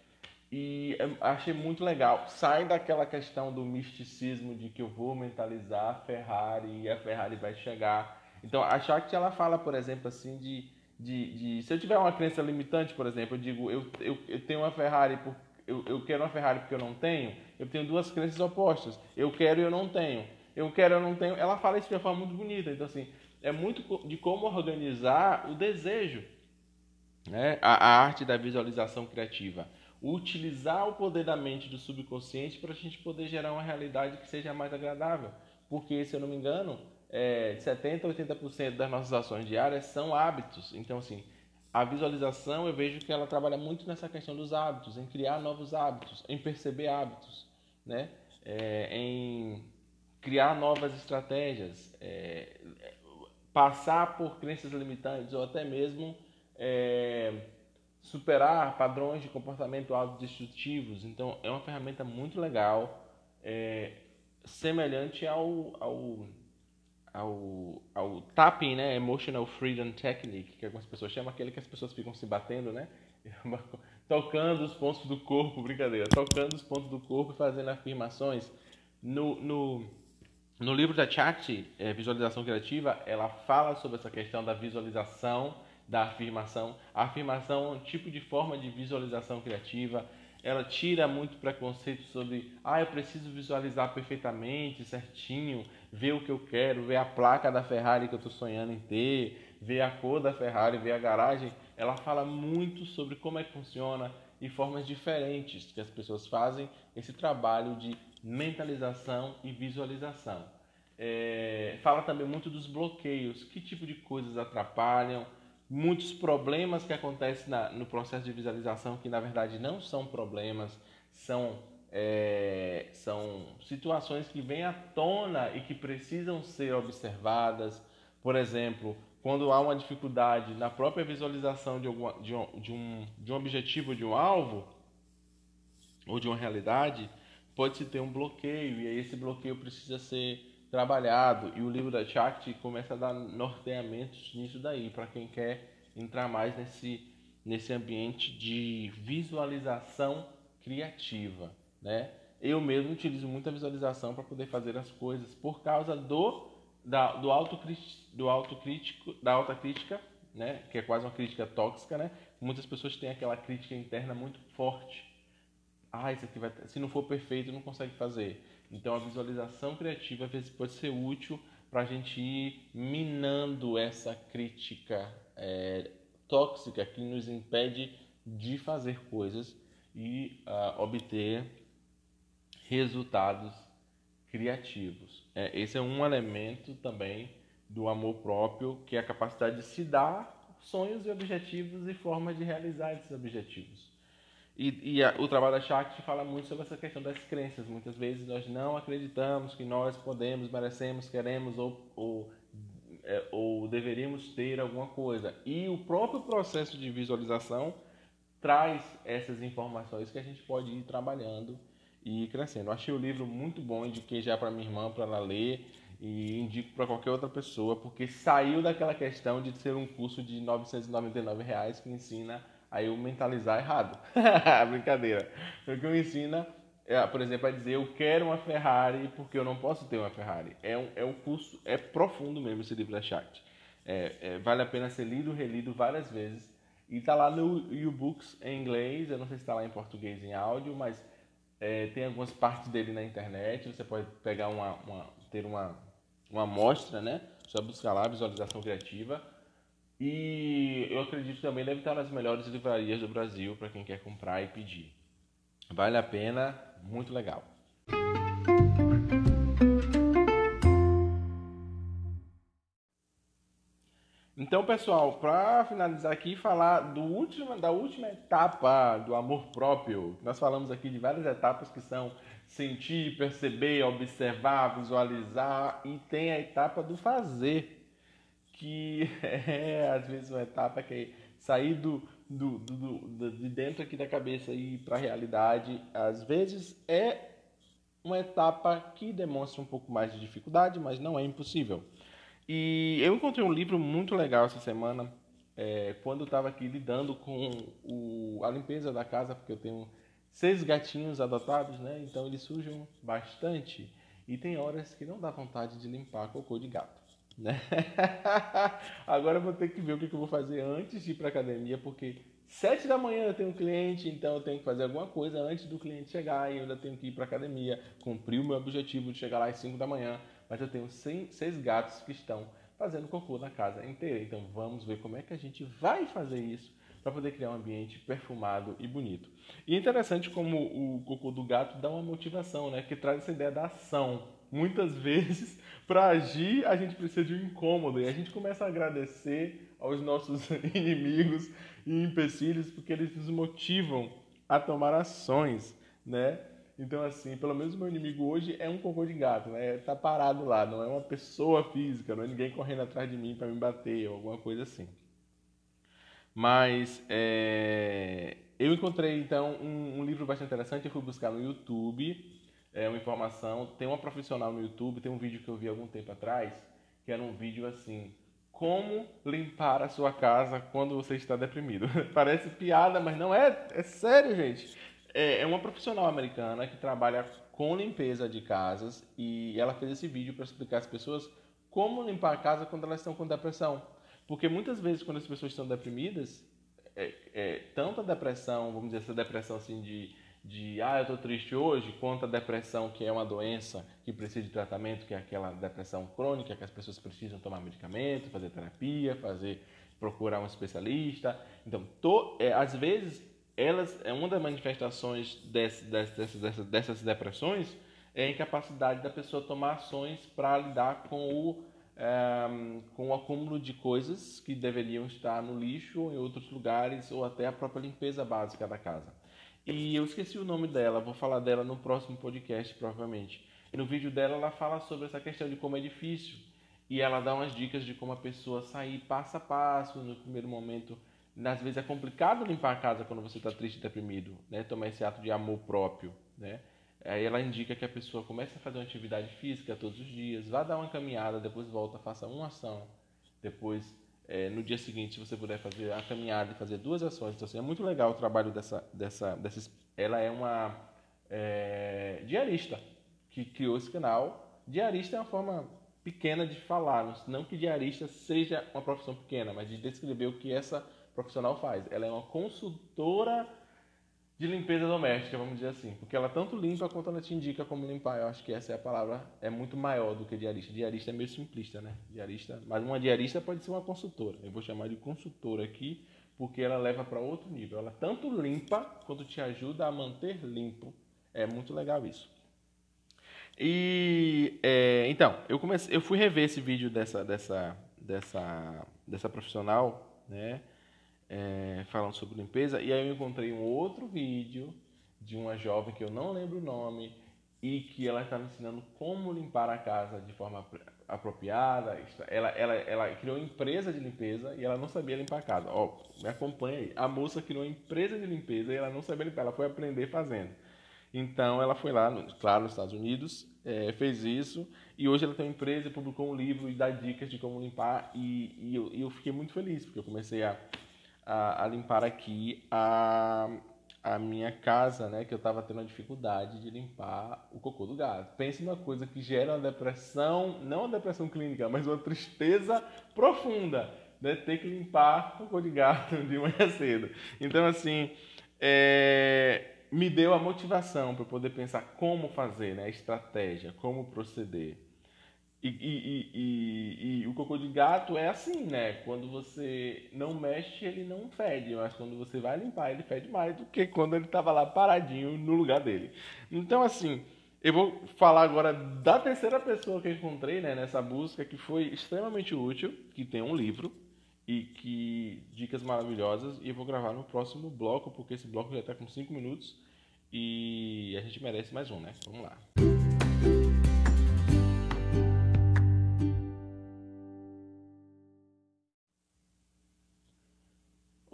E achei muito legal. Sai daquela questão do misticismo de que eu vou mentalizar a Ferrari e a Ferrari vai chegar. Então, a Shakti, ela fala, por exemplo, assim, de, de, de se eu tiver uma crença limitante, por exemplo, eu digo, eu, eu, eu tenho uma Ferrari por eu, eu quero uma Ferrari porque eu não tenho, eu tenho duas crenças opostas. Eu quero e eu não tenho. Eu quero e eu não tenho. Ela fala isso de uma forma muito bonita. Então, assim, é muito de como organizar o desejo. Né? A, a arte da visualização criativa. Utilizar o poder da mente do subconsciente para a gente poder gerar uma realidade que seja mais agradável. Porque, se eu não me engano, é, 70% a 80% das nossas ações diárias são hábitos. Então, assim, a visualização eu vejo que ela trabalha muito nessa questão dos hábitos, em criar novos hábitos, em perceber hábitos, né? É, em criar novas estratégias, é, passar por crenças limitantes ou até mesmo é, superar padrões de comportamento autodestrutivos. Então, é uma ferramenta muito legal, é, semelhante ao, ao, ao, ao tapping, né? Emotional Freedom Technique, que algumas pessoas chamam, aquele que as pessoas ficam se batendo, né? tocando os pontos do corpo, brincadeira, tocando os pontos do corpo e fazendo afirmações. No, no, no livro da Chakti, é, Visualização Criativa, ela fala sobre essa questão da visualização da afirmação. A afirmação é um tipo de forma de visualização criativa. Ela tira muito preconceito sobre, ah, eu preciso visualizar perfeitamente, certinho, ver o que eu quero, ver a placa da Ferrari que eu estou sonhando em ter, ver a cor da Ferrari, ver a garagem. Ela fala muito sobre como é que funciona e formas diferentes que as pessoas fazem esse trabalho de mentalização e visualização. É, fala também muito dos bloqueios, que tipo de coisas atrapalham, muitos problemas que acontecem na, no processo de visualização, que na verdade não são problemas, são, é, são situações que vêm à tona e que precisam ser observadas. Por exemplo, quando há uma dificuldade na própria visualização de, alguma, de, um, de, um, de um objetivo, de um alvo, ou de uma realidade, pode-se ter um bloqueio, e aí esse bloqueio precisa ser trabalhado e o livro da Shakti começa a dar norteamentos nisso daí para quem quer entrar mais nesse nesse ambiente de visualização criativa, né? Eu mesmo utilizo muita visualização para poder fazer as coisas por causa do da, do auto do autocrítico da alta crítica, né? Que é quase uma crítica tóxica, né? Muitas pessoas têm aquela crítica interna muito forte. Ah, isso aqui vai se não for perfeito não consegue fazer. Então a visualização criativa às vezes pode ser útil para a gente ir minando essa crítica é, tóxica que nos impede de fazer coisas e uh, obter resultados criativos. É, esse é um elemento também do amor próprio, que é a capacidade de se dar sonhos e objetivos e formas de realizar esses objetivos. E, e a, o trabalho da Shakti fala muito sobre essa questão das crenças. Muitas vezes nós não acreditamos que nós podemos, merecemos, queremos ou, ou, é, ou deveríamos ter alguma coisa. E o próprio processo de visualização traz essas informações que a gente pode ir trabalhando e crescendo. Eu achei o livro muito bom, indiquei já para minha irmã para ela ler e indico para qualquer outra pessoa, porque saiu daquela questão de ser um curso de 999 reais que ensina Aí eu mentalizar errado. Brincadeira. O que eu ensina, é, por exemplo, a dizer eu quero uma Ferrari porque eu não posso ter uma Ferrari. É um, é um curso, é profundo mesmo esse livro da Chat. É, é, vale a pena ser lido, relido várias vezes. E tá lá no U-Books em inglês, eu não sei se está lá em português em áudio, mas é, tem algumas partes dele na internet. Você pode pegar uma, uma ter uma, uma amostra, né? Só buscar lá, visualização criativa e eu acredito que também deve estar nas melhores livrarias do Brasil para quem quer comprar e pedir. Vale a pena, muito legal. Então, pessoal, para finalizar aqui, falar do último, da última etapa do amor próprio. Nós falamos aqui de várias etapas que são sentir, perceber, observar, visualizar e tem a etapa do fazer que é às vezes uma etapa que é sair do, do, do, do de dentro aqui da cabeça e ir para a realidade, às vezes é uma etapa que demonstra um pouco mais de dificuldade, mas não é impossível. E eu encontrei um livro muito legal essa semana, é, quando eu estava aqui lidando com o, a limpeza da casa, porque eu tenho seis gatinhos adotados, né? Então eles sujam bastante e tem horas que não dá vontade de limpar cocô de gato. Né? Agora eu vou ter que ver o que eu vou fazer antes de ir para academia, porque sete da manhã eu tenho um cliente, então eu tenho que fazer alguma coisa antes do cliente chegar e eu ainda tenho que ir para academia, cumprir o meu objetivo de chegar lá às 5 da manhã, mas eu tenho seis gatos que estão fazendo cocô na casa inteira. Então vamos ver como é que a gente vai fazer isso para poder criar um ambiente perfumado e bonito. E é interessante como o cocô do gato dá uma motivação, né? Que traz essa ideia da ação. Muitas vezes para agir, a gente precisa de um incômodo. E a gente começa a agradecer aos nossos inimigos e empecilhos, porque eles nos motivam a tomar ações, né? Então, assim, pelo menos o meu inimigo hoje é um cocô de gato, né? Tá parado lá, não é uma pessoa física, não é ninguém correndo atrás de mim para me bater ou alguma coisa assim. Mas é, eu encontrei então um, um, livro bastante interessante. Eu fui buscar no YouTube é, uma informação. Tem uma profissional no YouTube, tem um vídeo que eu vi algum tempo atrás, que era um vídeo assim: Como limpar a sua casa quando você está deprimido. Parece piada, mas não é. É sério, gente. É, é uma profissional americana que trabalha com limpeza de casas e ela fez esse vídeo para explicar às pessoas como limpar a casa quando elas estão com depressão. Porque muitas vezes, quando as pessoas estão deprimidas, é, é, tanto a depressão, vamos dizer, essa depressão assim de, de ah, eu estou triste hoje, quanto a depressão que é uma doença que precisa de tratamento, que é aquela depressão crônica, que as pessoas precisam tomar medicamento, fazer terapia, fazer procurar um especialista. Então, to, é, às vezes, elas, é uma das manifestações desse, dessas, dessas, dessas depressões é a incapacidade da pessoa tomar ações para lidar com o é, com o acúmulo de coisas que deveriam estar no lixo ou em outros lugares, ou até a própria limpeza básica da casa. E eu esqueci o nome dela, vou falar dela no próximo podcast, provavelmente. E no vídeo dela, ela fala sobre essa questão de como é difícil. E ela dá umas dicas de como a pessoa sair passo a passo no primeiro momento. Às vezes é complicado limpar a casa quando você está triste e deprimido, né? Tomar esse ato de amor próprio, né? Aí ela indica que a pessoa comece a fazer uma atividade física todos os dias, vá dar uma caminhada, depois volta, faça uma ação, depois é, no dia seguinte, se você puder fazer a caminhada e fazer duas ações. Então, assim, é muito legal o trabalho dessa, dessa, dessa ela é uma é, diarista que criou esse canal. Diarista é uma forma pequena de falar, não que diarista seja uma profissão pequena, mas de descrever o que essa profissional faz. Ela é uma consultora de limpeza doméstica, vamos dizer assim. Porque ela tanto limpa quanto ela te indica como limpar. Eu acho que essa é a palavra, é muito maior do que diarista. Diarista é meio simplista, né? Diarista, mas uma diarista pode ser uma consultora. Eu vou chamar de consultora aqui, porque ela leva para outro nível. Ela tanto limpa quanto te ajuda a manter limpo. É muito legal isso. E é, então, eu comecei, eu fui rever esse vídeo dessa dessa dessa dessa profissional, né? É, falando sobre limpeza, e aí eu encontrei um outro vídeo de uma jovem que eu não lembro o nome e que ela estava ensinando como limpar a casa de forma apropriada. Ela, ela, ela criou uma empresa de limpeza e ela não sabia limpar a casa. Ó, me acompanha aí. A moça criou uma empresa de limpeza e ela não sabia limpar, ela foi aprender fazendo. Então ela foi lá, claro, nos Estados Unidos, é, fez isso e hoje ela tem uma empresa, publicou um livro e dá dicas de como limpar e, e, eu, e eu fiquei muito feliz porque eu comecei a a, a limpar aqui a, a minha casa, né? Que eu estava tendo a dificuldade de limpar o cocô do gato. Pense numa coisa que gera uma depressão, não uma depressão clínica, mas uma tristeza profunda, né? Ter que limpar cocô de gato de manhã cedo. Então, assim, é, me deu a motivação para poder pensar como fazer, né? A estratégia, como proceder. E, e, e, e, o cocô de gato é assim, né? Quando você não mexe, ele não fede, mas quando você vai limpar, ele fede mais do que quando ele estava lá paradinho no lugar dele. Então, assim, eu vou falar agora da terceira pessoa que eu encontrei né, nessa busca, que foi extremamente útil, que tem um livro e que dicas maravilhosas, e eu vou gravar no próximo bloco, porque esse bloco já está com 5 minutos e a gente merece mais um, né? Vamos lá.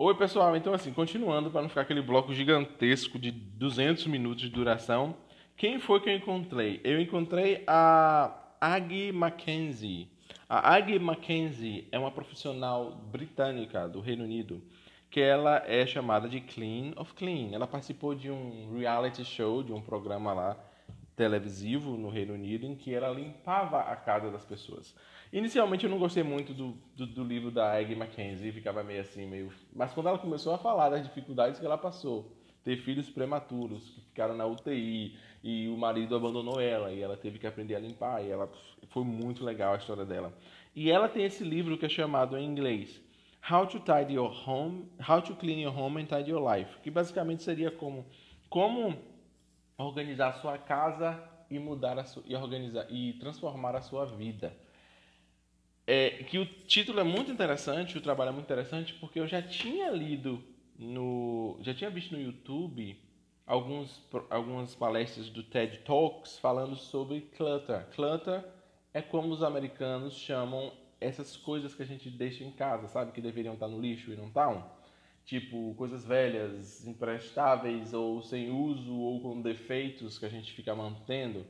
Oi, pessoal. Então, assim, continuando, para não ficar aquele bloco gigantesco de 200 minutos de duração, quem foi que eu encontrei? Eu encontrei a Aggie Mackenzie. A Aggie Mackenzie é uma profissional britânica do Reino Unido que ela é chamada de Clean of Clean. Ela participou de um reality show, de um programa lá televisivo no Reino Unido em que ela limpava a casa das pessoas. Inicialmente eu não gostei muito do, do, do livro da Aggie Mackenzie, ficava meio assim, meio. Mas quando ela começou a falar das dificuldades que ela passou, ter filhos prematuros que ficaram na UTI e o marido abandonou ela e ela teve que aprender a limpar e ela foi muito legal a história dela. E ela tem esse livro que é chamado em inglês How to Tidy Your Home, How to Clean Your Home and Tidy Your Life, que basicamente seria como como organizar a sua casa e mudar a sua, e organizar e transformar a sua vida é, que o título é muito interessante, o trabalho é muito interessante, porque eu já tinha lido no. já tinha visto no YouTube alguns, algumas palestras do TED Talks falando sobre clutter. Clutter é como os americanos chamam essas coisas que a gente deixa em casa, sabe? Que deveriam estar no lixo e não estão. Tipo, coisas velhas, imprestáveis, ou sem uso, ou com defeitos que a gente fica mantendo.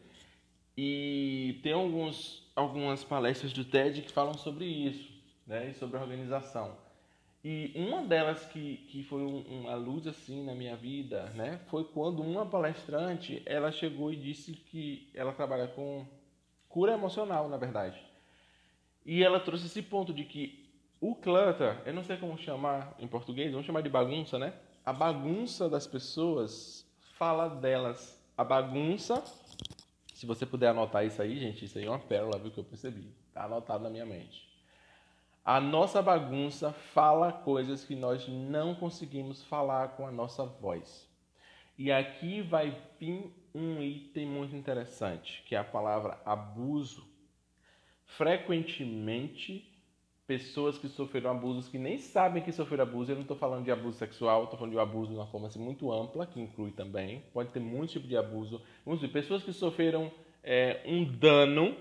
E tem alguns, algumas palestras do TED que falam sobre isso, né? E sobre organização. E uma delas que, que foi um, uma luz assim na minha vida, né? Foi quando uma palestrante, ela chegou e disse que ela trabalha com cura emocional, na verdade. E ela trouxe esse ponto de que o clutter, eu não sei como chamar em português, vamos chamar de bagunça, né? A bagunça das pessoas fala delas. A bagunça, se você puder anotar isso aí, gente, isso aí é uma pérola, viu, que eu percebi. Tá anotado na minha mente. A nossa bagunça fala coisas que nós não conseguimos falar com a nossa voz. E aqui vai vir um item muito interessante, que é a palavra abuso. Frequentemente, pessoas que sofreram abusos que nem sabem que sofreram abuso, eu não estou falando de abuso sexual, estou falando de abuso de uma forma assim, muito ampla, que inclui também, pode ter muito tipo de abuso. Vamos ver, pessoas que sofreram é, um dano,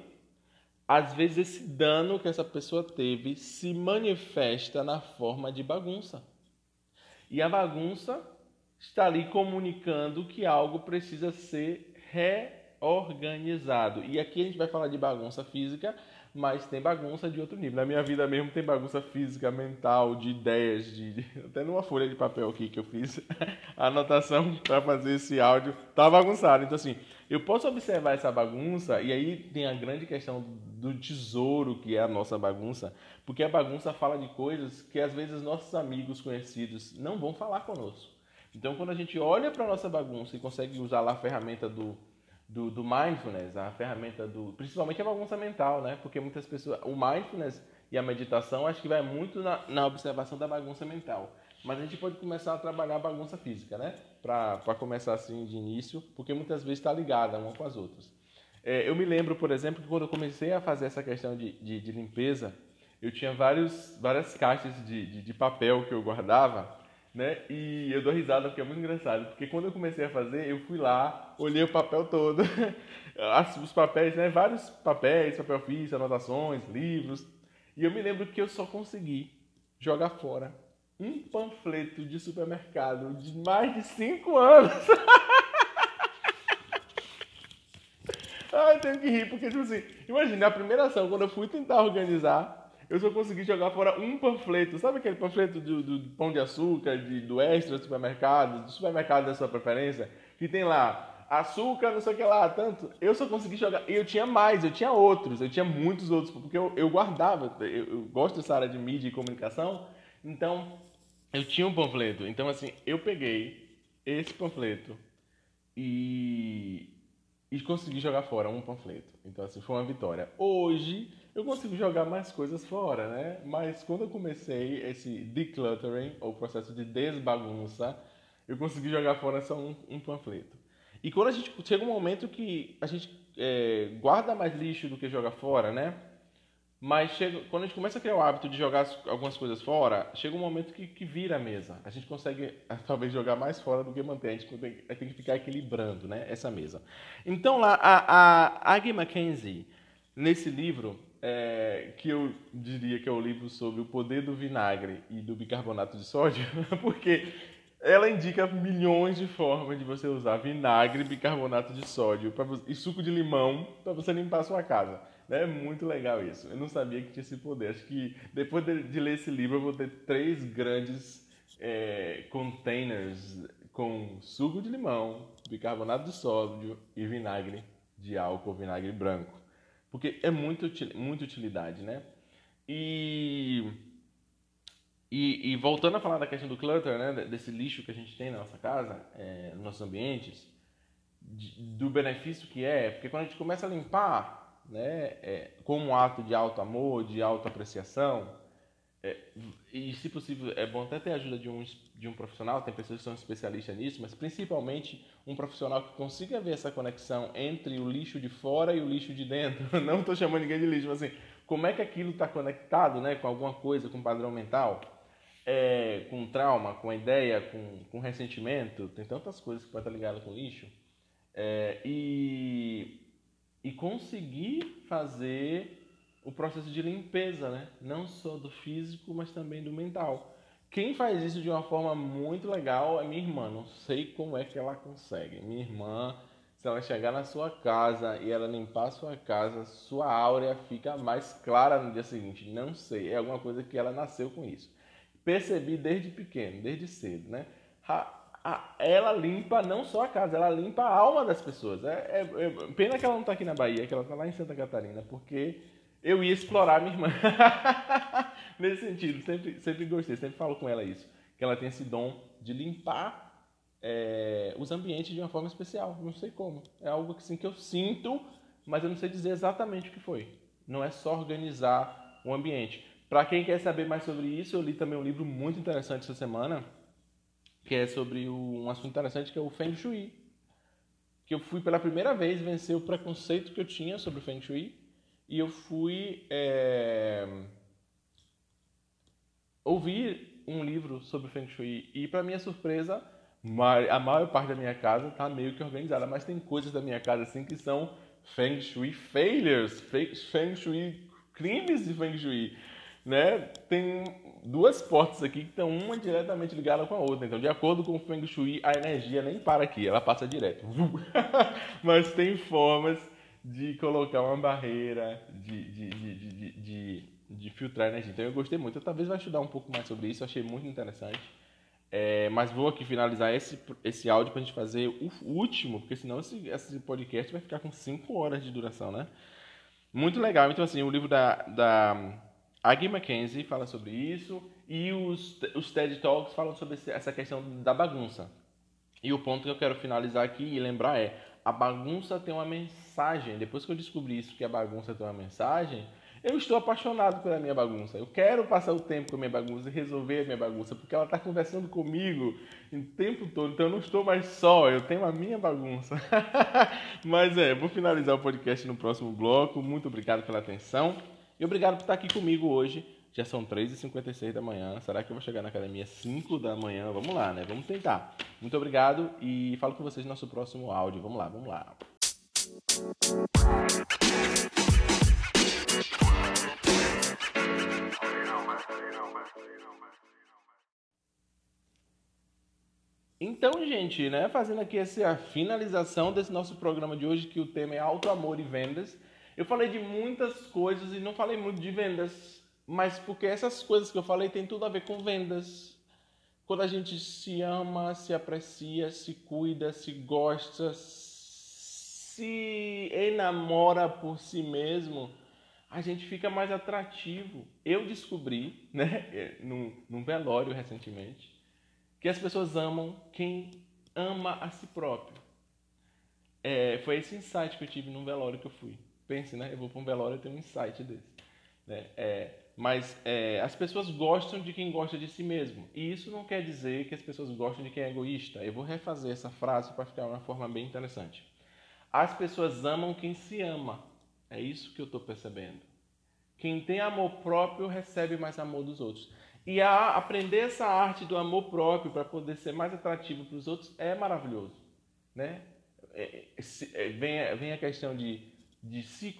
às vezes esse dano que essa pessoa teve se manifesta na forma de bagunça. E a bagunça está ali comunicando que algo precisa ser reorganizado. E aqui a gente vai falar de bagunça física, mas tem bagunça de outro nível. Na minha vida mesmo tem bagunça física, mental, de ideias, de, até numa folha de papel aqui que eu fiz a anotação para fazer esse áudio, tá bagunçado. Então assim, eu posso observar essa bagunça e aí tem a grande questão do tesouro que é a nossa bagunça, porque a bagunça fala de coisas que às vezes nossos amigos conhecidos não vão falar conosco. Então quando a gente olha para nossa bagunça e consegue usar lá a ferramenta do do, do, mindfulness, a ferramenta do. Principalmente a bagunça mental, né? Porque muitas pessoas. O mindfulness e a meditação acho que vai muito na, na observação da bagunça mental. Mas a gente pode começar a trabalhar a bagunça física, né? Para começar assim de início, porque muitas vezes está ligada uma com as outras. É, eu me lembro, por exemplo, que quando eu comecei a fazer essa questão de, de, de limpeza, eu tinha vários, várias caixas de, de, de papel que eu guardava né? E eu dou risada porque é muito engraçado, porque quando eu comecei a fazer, eu fui lá, olhei o papel todo, os papéis, né? Vários papéis, papel ofício, anotações, livros, e eu me lembro que eu só consegui jogar fora um panfleto de supermercado de mais de cinco anos. Ai, tenho que rir, porque, tipo assim, imagina, a primeira ação, quando eu fui tentar organizar, eu só consegui jogar fora um panfleto. Sabe aquele panfleto do, do pão de açúcar, de, do extra do supermercado, do supermercado da sua preferência, que tem lá açúcar, não sei o que lá, tanto. Eu só consegui jogar. E eu tinha mais, eu tinha outros, eu tinha muitos outros, porque eu, eu guardava. Eu, eu gosto dessa área de mídia e comunicação, então eu tinha um panfleto. Então, assim, eu peguei esse panfleto e, e consegui jogar fora um panfleto. Então, assim, foi uma vitória. Hoje eu consigo jogar mais coisas fora, né? Mas quando eu comecei esse decluttering, ou processo de desbagunça, eu consegui jogar fora só um, um panfleto. E quando a gente chega um momento que a gente é, guarda mais lixo do que joga fora, né? Mas chega, quando a gente começa a criar o hábito de jogar algumas coisas fora, chega um momento que, que vira a mesa. A gente consegue talvez jogar mais fora do que manter. A gente tem, tem que ficar equilibrando né, essa mesa. Então lá, a, a Aggie Mackenzie, nesse livro, é, que eu diria que é o livro sobre o poder do vinagre e do bicarbonato de sódio, porque ela indica milhões de formas de você usar vinagre, bicarbonato de sódio e suco de limão para você limpar a sua casa. É muito legal isso. Eu não sabia que tinha esse poder. Acho que depois de, de ler esse livro eu vou ter três grandes é, containers com suco de limão, bicarbonato de sódio e vinagre de álcool, vinagre branco. Porque é muito, muita utilidade, né? E, e, e, voltando a falar da questão do clutter, né? Desse lixo que a gente tem na nossa casa, é, nos nossos ambientes, de, do benefício que é, porque quando a gente começa a limpar, né? É, como um ato de alto amor, de autoapreciação, é, e se possível, é bom até ter a ajuda de um, de um profissional, tem pessoas que são especialistas nisso, mas principalmente um profissional que consiga ver essa conexão entre o lixo de fora e o lixo de dentro. Não estou chamando ninguém de lixo, mas assim, como é que aquilo está conectado né, com alguma coisa, com padrão mental? é, com trauma, com ideia, com, com ressentimento, tem tantas coisas que pode estar ligada com lixo, é, e, e conseguir fazer o processo de limpeza, né? não só do físico, mas também do mental. Quem faz isso de uma forma muito legal é minha irmã. Não sei como é que ela consegue. Minha irmã, se ela chegar na sua casa e ela limpar a sua casa, sua áurea fica mais clara no dia seguinte. Não sei, é alguma coisa que ela nasceu com isso. Percebi desde pequeno, desde cedo, né? ela limpa não só a casa, ela limpa a alma das pessoas. É, é, é pena que ela não está aqui na Bahia, que ela está lá em Santa Catarina, porque eu ia explorar minha irmã. Nesse sentido, sempre, sempre gostei, sempre falo com ela isso. Que ela tem esse dom de limpar é, os ambientes de uma forma especial. Não sei como. É algo assim, que eu sinto, mas eu não sei dizer exatamente o que foi. Não é só organizar o ambiente. Para quem quer saber mais sobre isso, eu li também um livro muito interessante essa semana, que é sobre um assunto interessante que é o Feng Shui. Que eu fui pela primeira vez vencer o preconceito que eu tinha sobre o Feng Shui e eu fui é, ouvir um livro sobre Feng Shui e para minha surpresa a maior parte da minha casa está meio que organizada, mas tem coisas da minha casa assim que são Feng Shui failures, Feng Shui crimes de Feng Shui, né? Tem duas portas aqui que estão uma diretamente ligada com a outra. Então, de acordo com o Feng Shui, a energia nem para aqui, ela passa direto. mas tem formas de colocar uma barreira, de, de, de, de, de, filtrar energia. Então eu gostei muito. Eu talvez vá estudar um pouco mais sobre isso, achei muito interessante. É, mas vou aqui finalizar esse, esse áudio para a gente fazer o último, porque senão esse, esse podcast vai ficar com 5 horas de duração, né? Muito legal. Então, assim, o livro da, da Aggie Mackenzie fala sobre isso e os, os TED Talks falam sobre essa questão da bagunça. E o ponto que eu quero finalizar aqui e lembrar é: a bagunça tem uma mensagem. Depois que eu descobri isso, que a bagunça tem uma mensagem, eu estou apaixonado pela minha bagunça. Eu quero passar o tempo com a minha bagunça e resolver a minha bagunça, porque ela está conversando comigo o tempo todo. Então eu não estou mais só, eu tenho a minha bagunça. Mas é, vou finalizar o podcast no próximo bloco. Muito obrigado pela atenção e obrigado por estar aqui comigo hoje. Já são 3h56 da manhã. Será que eu vou chegar na academia 5 da manhã? Vamos lá, né? Vamos tentar. Muito obrigado e falo com vocês no nosso próximo áudio. Vamos lá, vamos lá. Então, gente, né, fazendo aqui essa finalização desse nosso programa de hoje, que o tema é auto amor e vendas. Eu falei de muitas coisas e não falei muito de vendas mas porque essas coisas que eu falei tem tudo a ver com vendas. Quando a gente se ama, se aprecia, se cuida, se gosta, se enamora por si mesmo, a gente fica mais atrativo. Eu descobri, né, num, num velório recentemente, que as pessoas amam quem ama a si próprio. É, foi esse insight que eu tive num velório que eu fui. Pense, né? Eu vou para um velório e tenho um insight desse. Né? É, mas é, as pessoas gostam de quem gosta de si mesmo. E isso não quer dizer que as pessoas gostam de quem é egoísta. Eu vou refazer essa frase para ficar uma forma bem interessante. As pessoas amam quem se ama. É isso que eu estou percebendo. Quem tem amor próprio recebe mais amor dos outros. E a, aprender essa arte do amor próprio para poder ser mais atrativo para os outros é maravilhoso. Né? É, é, vem, vem a questão de de se,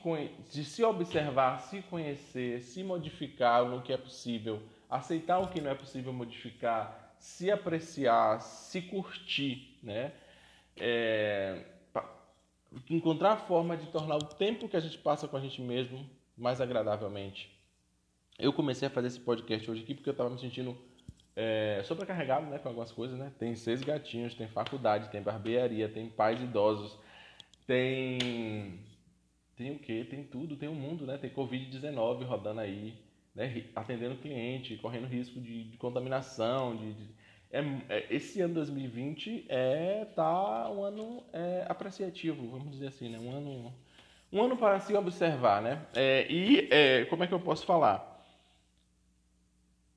de se observar, se conhecer, se modificar no que é possível, aceitar o que não é possível modificar, se apreciar, se curtir, né? É, encontrar a forma de tornar o tempo que a gente passa com a gente mesmo mais agradavelmente. Eu comecei a fazer esse podcast hoje aqui porque eu estava me sentindo é, sobrecarregado né, com algumas coisas. Né? Tem seis gatinhos, tem faculdade, tem barbearia, tem pais idosos, tem tem o quê? Tem tudo, tem o um mundo, né? Tem Covid-19 rodando aí, né? atendendo cliente, correndo risco de, de contaminação, de, de... É, é, esse ano 2020 é tá um ano é, apreciativo, vamos dizer assim, né? Um ano, um ano para se observar, né? É, e é, como é que eu posso falar?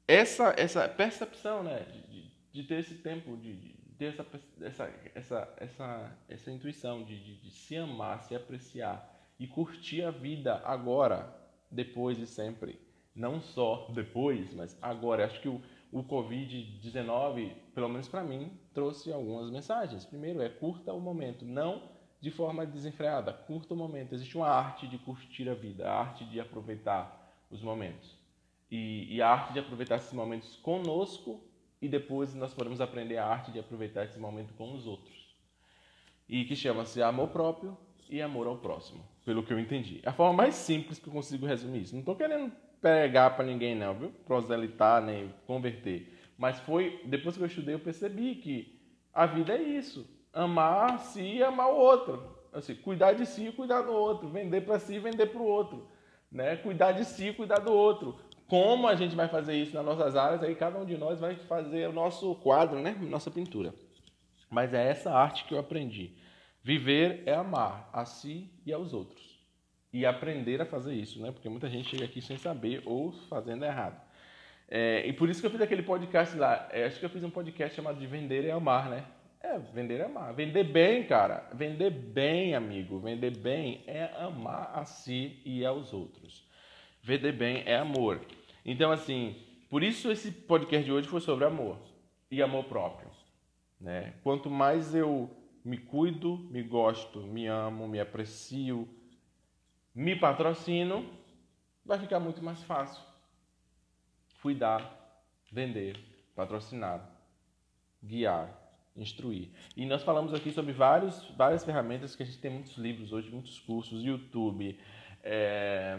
Essa, essa percepção, né? De, de ter esse tempo, de, de ter essa, essa, essa, essa, essa intuição de, de, de se amar, se apreciar, e curtir a vida agora, depois e sempre. Não só depois, mas agora. Acho que o, o Covid-19, pelo menos para mim, trouxe algumas mensagens. Primeiro é curta o momento, não de forma desenfreada, curta o momento. Existe uma arte de curtir a vida, a arte de aproveitar os momentos. E, e a arte de aproveitar esses momentos conosco e depois nós podemos aprender a arte de aproveitar esse momento com os outros. E que chama-se amor próprio e amor ao próximo, pelo que eu entendi. É a forma mais simples que eu consigo resumir isso. Não estou querendo pregar para ninguém não, viu? Proselitar, nem converter. Mas foi, depois que eu estudei, eu percebi que a vida é isso. Amar si e amar o outro. Assim, cuidar de si e cuidar do outro. Vender para si e vender para o outro. Né? Cuidar de si e cuidar do outro. Como a gente vai fazer isso nas nossas áreas, aí cada um de nós vai fazer o nosso quadro, né? Nossa pintura. Mas é essa arte que eu aprendi. Viver é amar a si e aos outros e aprender a fazer isso, né? Porque muita gente chega aqui sem saber ou fazendo errado. É, e por isso que eu fiz aquele podcast lá. É, acho que eu fiz um podcast chamado de Vender e Amar, né? É, vender é amar. Vender bem, cara. Vender bem, amigo. Vender bem é amar a si e aos outros. Vender bem é amor. Então, assim, por isso esse podcast de hoje foi sobre amor e amor próprio. Né? Quanto mais eu me cuido, me gosto, me amo, me aprecio, me patrocino, vai ficar muito mais fácil. Cuidar, vender, patrocinar, guiar, instruir. E nós falamos aqui sobre vários, várias ferramentas que a gente tem muitos livros hoje, muitos cursos, YouTube, é,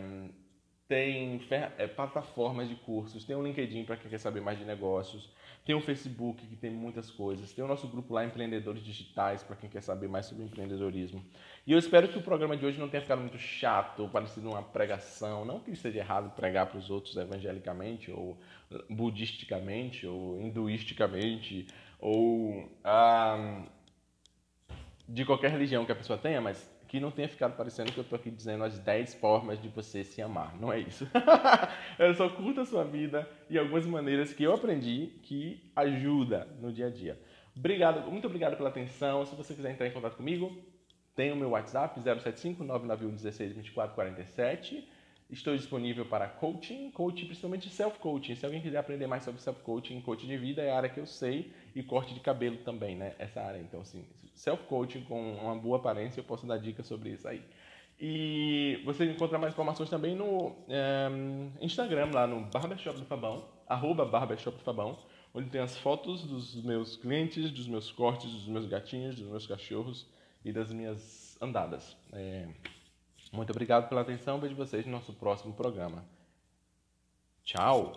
tem é, plataformas de cursos, tem o LinkedIn para quem quer saber mais de negócios, tem o Facebook que tem muitas coisas, tem o nosso grupo lá Empreendedores Digitais para quem quer saber mais sobre empreendedorismo. E eu espero que o programa de hoje não tenha ficado muito chato, parecido uma pregação, não que seja errado pregar para os outros evangelicamente ou budisticamente ou hinduisticamente ou ah, de qualquer religião que a pessoa tenha, mas que não tenha ficado parecendo que eu estou aqui dizendo as 10 formas de você se amar. Não é isso. eu só curto a sua vida e algumas maneiras que eu aprendi que ajuda no dia a dia. Obrigado, muito obrigado pela atenção. Se você quiser entrar em contato comigo, tem o meu WhatsApp 075 991 16 24 47. Estou disponível para coaching, coaching principalmente self-coaching. Se alguém quiser aprender mais sobre self-coaching, coaching de vida é a área que eu sei e corte de cabelo também, né? Essa área. Então, assim, self-coaching com uma boa aparência, eu posso dar dicas sobre isso aí. E você encontra mais informações também no é, Instagram, lá no Barbershop do Fabão, arroba Barbershop do Fabão, onde tem as fotos dos meus clientes, dos meus cortes, dos meus gatinhos, dos meus cachorros e das minhas andadas. É, muito obrigado pela atenção, vejo vocês no nosso próximo programa. Tchau!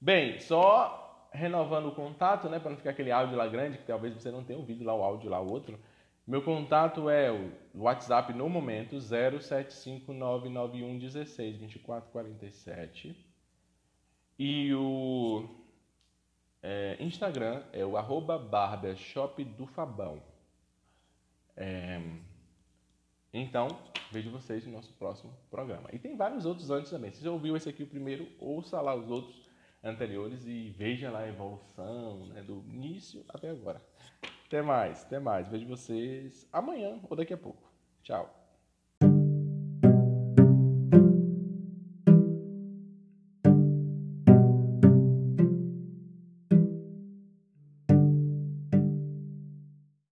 Bem, só renovando o contato, né, para não ficar aquele áudio lá grande, que talvez você não tenha ouvido lá o áudio lá o outro. Meu contato é o WhatsApp no momento 075991162447 e o é, Instagram é o arroba barbershop do Fabão. É, então, vejo vocês no nosso próximo programa. E tem vários outros antes também. Se você ouviu esse aqui o primeiro, ouça lá os outros anteriores e veja lá a evolução né, do início até agora. Até mais, até mais. Vejo vocês amanhã ou daqui a pouco. Tchau.